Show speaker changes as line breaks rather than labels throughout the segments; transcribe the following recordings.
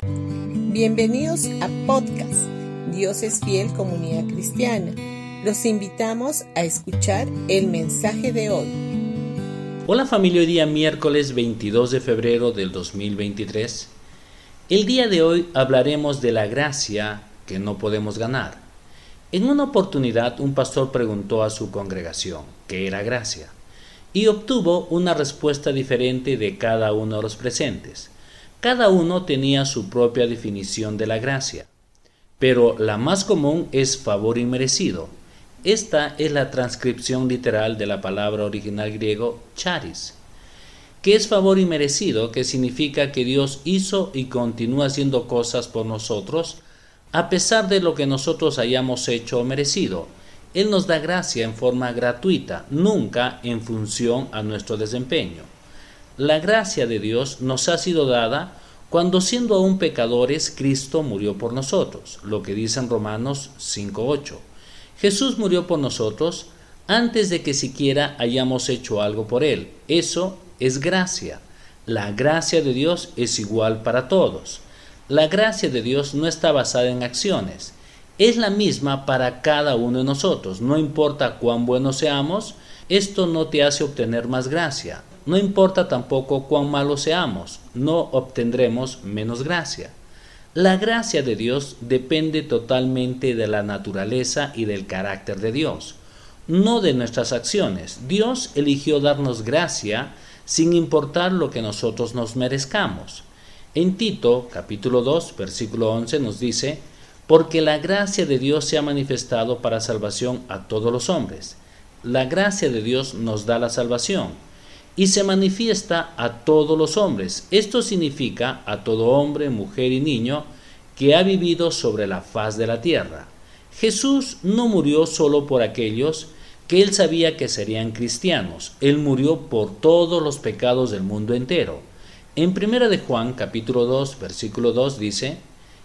Bienvenidos a podcast Dios es fiel comunidad cristiana. Los invitamos a escuchar el mensaje de hoy.
Hola familia, hoy día miércoles 22 de febrero del 2023. El día de hoy hablaremos de la gracia que no podemos ganar. En una oportunidad un pastor preguntó a su congregación qué era gracia y obtuvo una respuesta diferente de cada uno de los presentes. Cada uno tenía su propia definición de la gracia, pero la más común es favor inmerecido. Esta es la transcripción literal de la palabra original griego charis, que es favor inmerecido, que significa que Dios hizo y continúa haciendo cosas por nosotros a pesar de lo que nosotros hayamos hecho o merecido. Él nos da gracia en forma gratuita, nunca en función a nuestro desempeño. La gracia de Dios nos ha sido dada cuando siendo aún pecadores, Cristo murió por nosotros, lo que dice en Romanos 5.8. Jesús murió por nosotros antes de que siquiera hayamos hecho algo por Él. Eso es gracia. La gracia de Dios es igual para todos. La gracia de Dios no está basada en acciones. Es la misma para cada uno de nosotros. No importa cuán buenos seamos, esto no te hace obtener más gracia. No importa tampoco cuán malos seamos, no obtendremos menos gracia. La gracia de Dios depende totalmente de la naturaleza y del carácter de Dios, no de nuestras acciones. Dios eligió darnos gracia sin importar lo que nosotros nos merezcamos. En Tito capítulo 2 versículo 11 nos dice, porque la gracia de Dios se ha manifestado para salvación a todos los hombres. La gracia de Dios nos da la salvación y se manifiesta a todos los hombres. Esto significa a todo hombre, mujer y niño que ha vivido sobre la faz de la tierra. Jesús no murió solo por aquellos que él sabía que serían cristianos, él murió por todos los pecados del mundo entero. En primera de Juan capítulo 2 versículo 2 dice,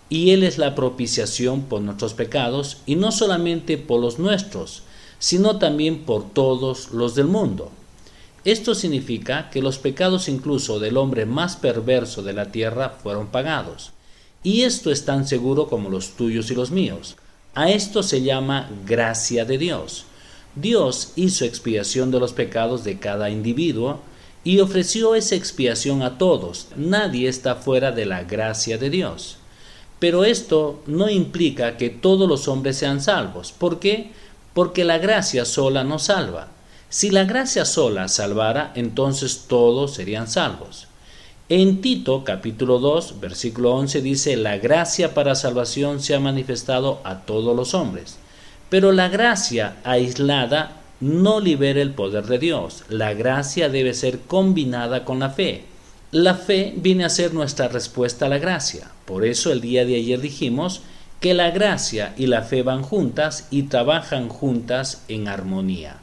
y Él es la propiciación por nuestros pecados, y no solamente por los nuestros, sino también por todos los del mundo. Esto significa que los pecados incluso del hombre más perverso de la tierra fueron pagados. Y esto es tan seguro como los tuyos y los míos. A esto se llama gracia de Dios. Dios hizo expiación de los pecados de cada individuo, y ofreció esa expiación a todos. Nadie está fuera de la gracia de Dios. Pero esto no implica que todos los hombres sean salvos. ¿Por qué? Porque la gracia sola no salva. Si la gracia sola salvara, entonces todos serían salvos. En Tito capítulo 2, versículo 11 dice, la gracia para salvación se ha manifestado a todos los hombres. Pero la gracia aislada no libera el poder de Dios. La gracia debe ser combinada con la fe. La fe viene a ser nuestra respuesta a la gracia. Por eso el día de ayer dijimos que la gracia y la fe van juntas y trabajan juntas en armonía.